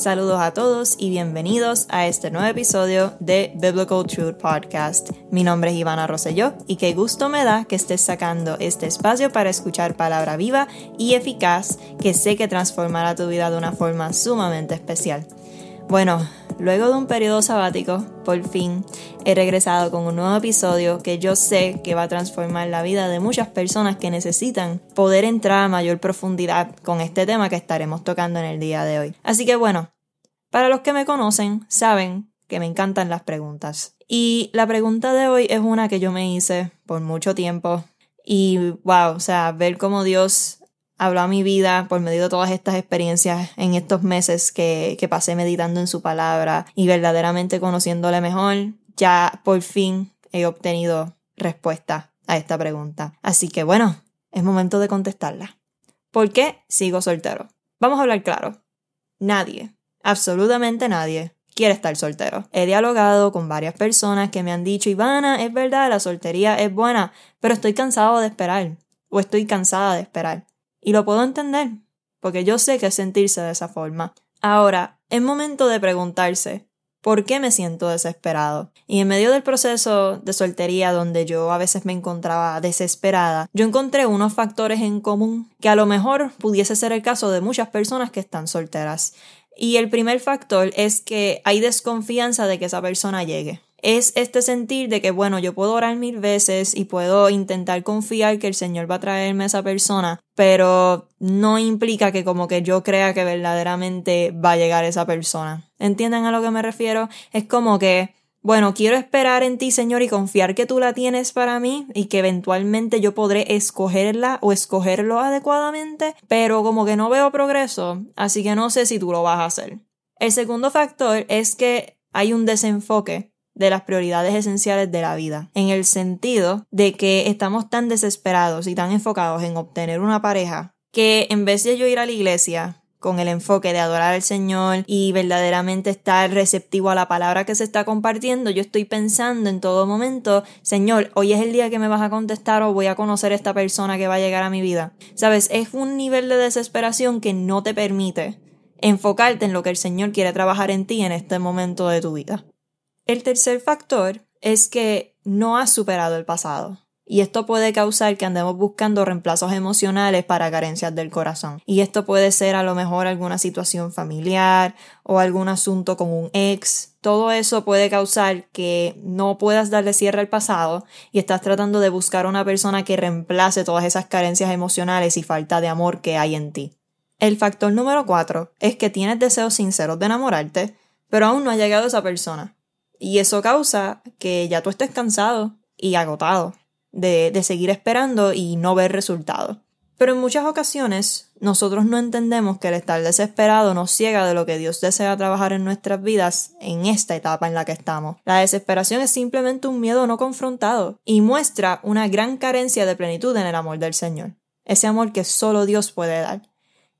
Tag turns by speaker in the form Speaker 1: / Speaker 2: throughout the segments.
Speaker 1: Saludos a todos y bienvenidos a este nuevo episodio de Biblical Truth Podcast. Mi nombre es Ivana Rosselló y qué gusto me da que estés sacando este espacio para escuchar palabra viva y eficaz que sé que transformará tu vida de una forma sumamente especial. Bueno, luego de un periodo sabático, por fin he regresado con un nuevo episodio que yo sé que va a transformar la vida de muchas personas que necesitan poder entrar a mayor profundidad con este tema que estaremos tocando en el día de hoy. Así que bueno, para los que me conocen, saben que me encantan las preguntas. Y la pregunta de hoy es una que yo me hice por mucho tiempo. Y wow, o sea, ver cómo Dios habló a mi vida por medio de todas estas experiencias en estos meses que, que pasé meditando en su palabra y verdaderamente conociéndole mejor, ya por fin he obtenido respuesta a esta pregunta. Así que bueno, es momento de contestarla. ¿Por qué sigo soltero? Vamos a hablar claro. Nadie, absolutamente nadie, quiere estar soltero. He dialogado con varias personas que me han dicho, Ivana, es verdad, la soltería es buena, pero estoy cansado de esperar. O estoy cansada de esperar. Y lo puedo entender, porque yo sé que sentirse de esa forma. Ahora, es momento de preguntarse, ¿por qué me siento desesperado? Y en medio del proceso de soltería donde yo a veces me encontraba desesperada, yo encontré unos factores en común que a lo mejor pudiese ser el caso de muchas personas que están solteras. Y el primer factor es que hay desconfianza de que esa persona llegue es este sentir de que, bueno, yo puedo orar mil veces y puedo intentar confiar que el Señor va a traerme a esa persona, pero no implica que como que yo crea que verdaderamente va a llegar esa persona. ¿Entienden a lo que me refiero? Es como que, bueno, quiero esperar en ti, Señor, y confiar que tú la tienes para mí y que eventualmente yo podré escogerla o escogerlo adecuadamente, pero como que no veo progreso, así que no sé si tú lo vas a hacer. El segundo factor es que hay un desenfoque de las prioridades esenciales de la vida, en el sentido de que estamos tan desesperados y tan enfocados en obtener una pareja que en vez de yo ir a la iglesia con el enfoque de adorar al Señor y verdaderamente estar receptivo a la palabra que se está compartiendo, yo estoy pensando en todo momento, Señor, hoy es el día que me vas a contestar o voy a conocer a esta persona que va a llegar a mi vida. Sabes, es un nivel de desesperación que no te permite enfocarte en lo que el Señor quiere trabajar en ti en este momento de tu vida. El tercer factor es que no has superado el pasado. Y esto puede causar que andemos buscando reemplazos emocionales para carencias del corazón. Y esto puede ser a lo mejor alguna situación familiar o algún asunto con un ex. Todo eso puede causar que no puedas darle cierre al pasado y estás tratando de buscar una persona que reemplace todas esas carencias emocionales y falta de amor que hay en ti. El factor número cuatro es que tienes deseos sinceros de enamorarte, pero aún no ha llegado esa persona. Y eso causa que ya tú estés cansado y agotado de, de seguir esperando y no ver resultados. Pero en muchas ocasiones nosotros no entendemos que el estar desesperado nos ciega de lo que Dios desea trabajar en nuestras vidas en esta etapa en la que estamos. La desesperación es simplemente un miedo no confrontado y muestra una gran carencia de plenitud en el amor del Señor. Ese amor que solo Dios puede dar.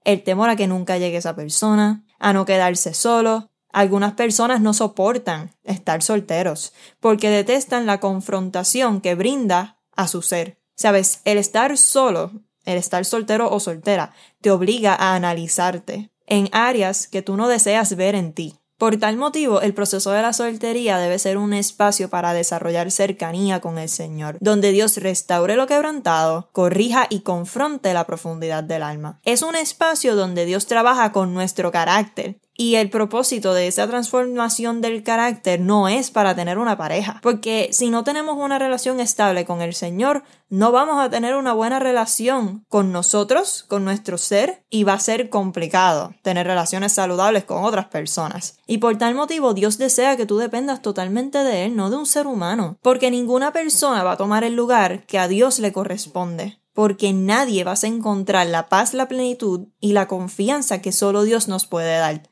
Speaker 1: El temor a que nunca llegue esa persona, a no quedarse solo, algunas personas no soportan estar solteros porque detestan la confrontación que brinda a su ser. Sabes, el estar solo, el estar soltero o soltera, te obliga a analizarte en áreas que tú no deseas ver en ti. Por tal motivo, el proceso de la soltería debe ser un espacio para desarrollar cercanía con el Señor, donde Dios restaure lo quebrantado, corrija y confronte la profundidad del alma. Es un espacio donde Dios trabaja con nuestro carácter y el propósito de esa transformación del carácter no es para tener una pareja, porque si no tenemos una relación estable con el Señor, no vamos a tener una buena relación con nosotros, con nuestro ser, y va a ser complicado tener relaciones saludables con otras personas. Y por tal motivo Dios desea que tú dependas totalmente de Él, no de un ser humano, porque ninguna persona va a tomar el lugar que a Dios le corresponde porque nadie vas a encontrar la paz, la plenitud y la confianza que solo Dios nos puede dar.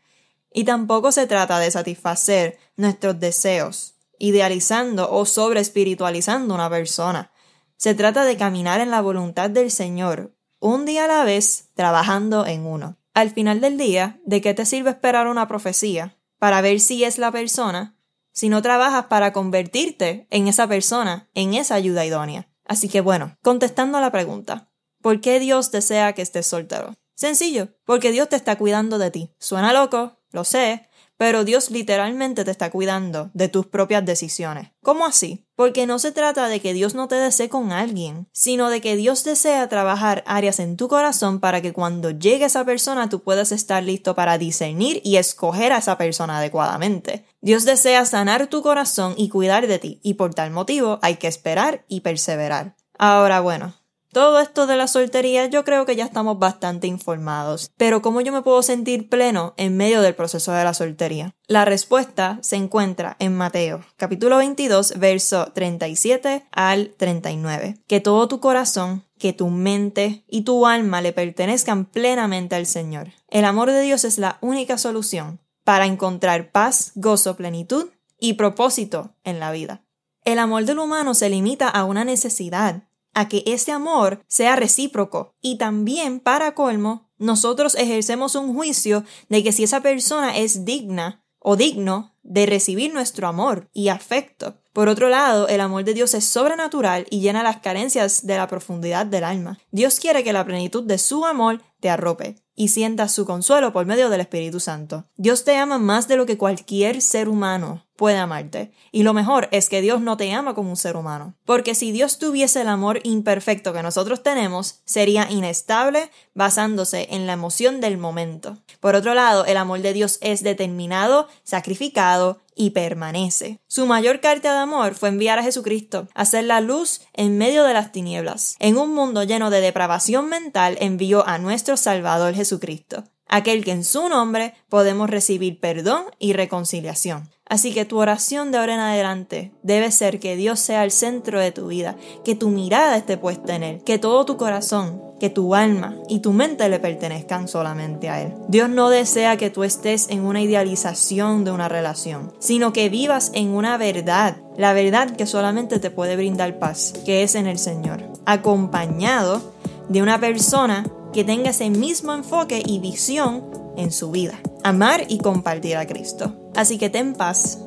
Speaker 1: Y tampoco se trata de satisfacer nuestros deseos, idealizando o sobre espiritualizando una persona. Se trata de caminar en la voluntad del Señor, un día a la vez, trabajando en uno. Al final del día, ¿de qué te sirve esperar una profecía para ver si es la persona si no trabajas para convertirte en esa persona, en esa ayuda idónea? Así que bueno, contestando a la pregunta, ¿por qué Dios desea que estés soltero? Sencillo, porque Dios te está cuidando de ti. Suena loco, lo sé, pero Dios literalmente te está cuidando de tus propias decisiones. ¿Cómo así? Porque no se trata de que Dios no te desee con alguien, sino de que Dios desea trabajar áreas en tu corazón para que cuando llegue esa persona tú puedas estar listo para discernir y escoger a esa persona adecuadamente. Dios desea sanar tu corazón y cuidar de ti, y por tal motivo hay que esperar y perseverar. Ahora bueno, todo esto de la soltería yo creo que ya estamos bastante informados, pero ¿cómo yo me puedo sentir pleno en medio del proceso de la soltería? La respuesta se encuentra en Mateo, capítulo 22, verso 37 al 39. Que todo tu corazón, que tu mente y tu alma le pertenezcan plenamente al Señor. El amor de Dios es la única solución para encontrar paz, gozo, plenitud y propósito en la vida. El amor del humano se limita a una necesidad, a que ese amor sea recíproco. Y también, para colmo, nosotros ejercemos un juicio de que si esa persona es digna o digno de recibir nuestro amor y afecto. Por otro lado, el amor de Dios es sobrenatural y llena las carencias de la profundidad del alma. Dios quiere que la plenitud de su amor te arrope y sientas su consuelo por medio del Espíritu Santo. Dios te ama más de lo que cualquier ser humano puede amarte. Y lo mejor es que Dios no te ama como un ser humano. Porque si Dios tuviese el amor imperfecto que nosotros tenemos, sería inestable basándose en la emoción del momento. Por otro lado, el amor de Dios es determinado, sacrificado y permanece. Su mayor carta de amor fue enviar a Jesucristo, hacer la luz en medio de las tinieblas. En un mundo lleno de depravación mental envió a nuestro Salvador Jesucristo, aquel que en su nombre podemos recibir perdón y reconciliación. Así que tu oración de ahora en adelante debe ser que Dios sea el centro de tu vida, que tu mirada esté puesta en Él, que todo tu corazón, que tu alma y tu mente le pertenezcan solamente a Él. Dios no desea que tú estés en una idealización de una relación, sino que vivas en una verdad, la verdad que solamente te puede brindar paz, que es en el Señor, acompañado de una persona que tenga ese mismo enfoque y visión en su vida, amar y compartir a Cristo. Así que ten paz,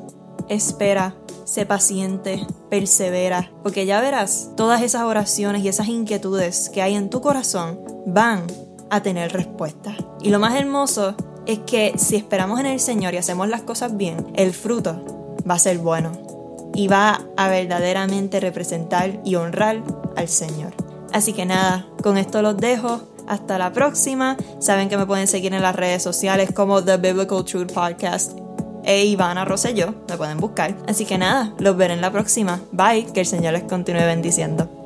Speaker 1: espera, sé paciente, persevera, porque ya verás, todas esas oraciones y esas inquietudes que hay en tu corazón van a tener respuesta. Y lo más hermoso es que si esperamos en el Señor y hacemos las cosas bien, el fruto va a ser bueno y va a verdaderamente representar y honrar al Señor. Así que nada, con esto los dejo. Hasta la próxima. Saben que me pueden seguir en las redes sociales como The Biblical Truth Podcast e Ivana Rosselló. Me pueden buscar. Así que nada, los veré en la próxima. Bye. Que el Señor les continúe bendiciendo.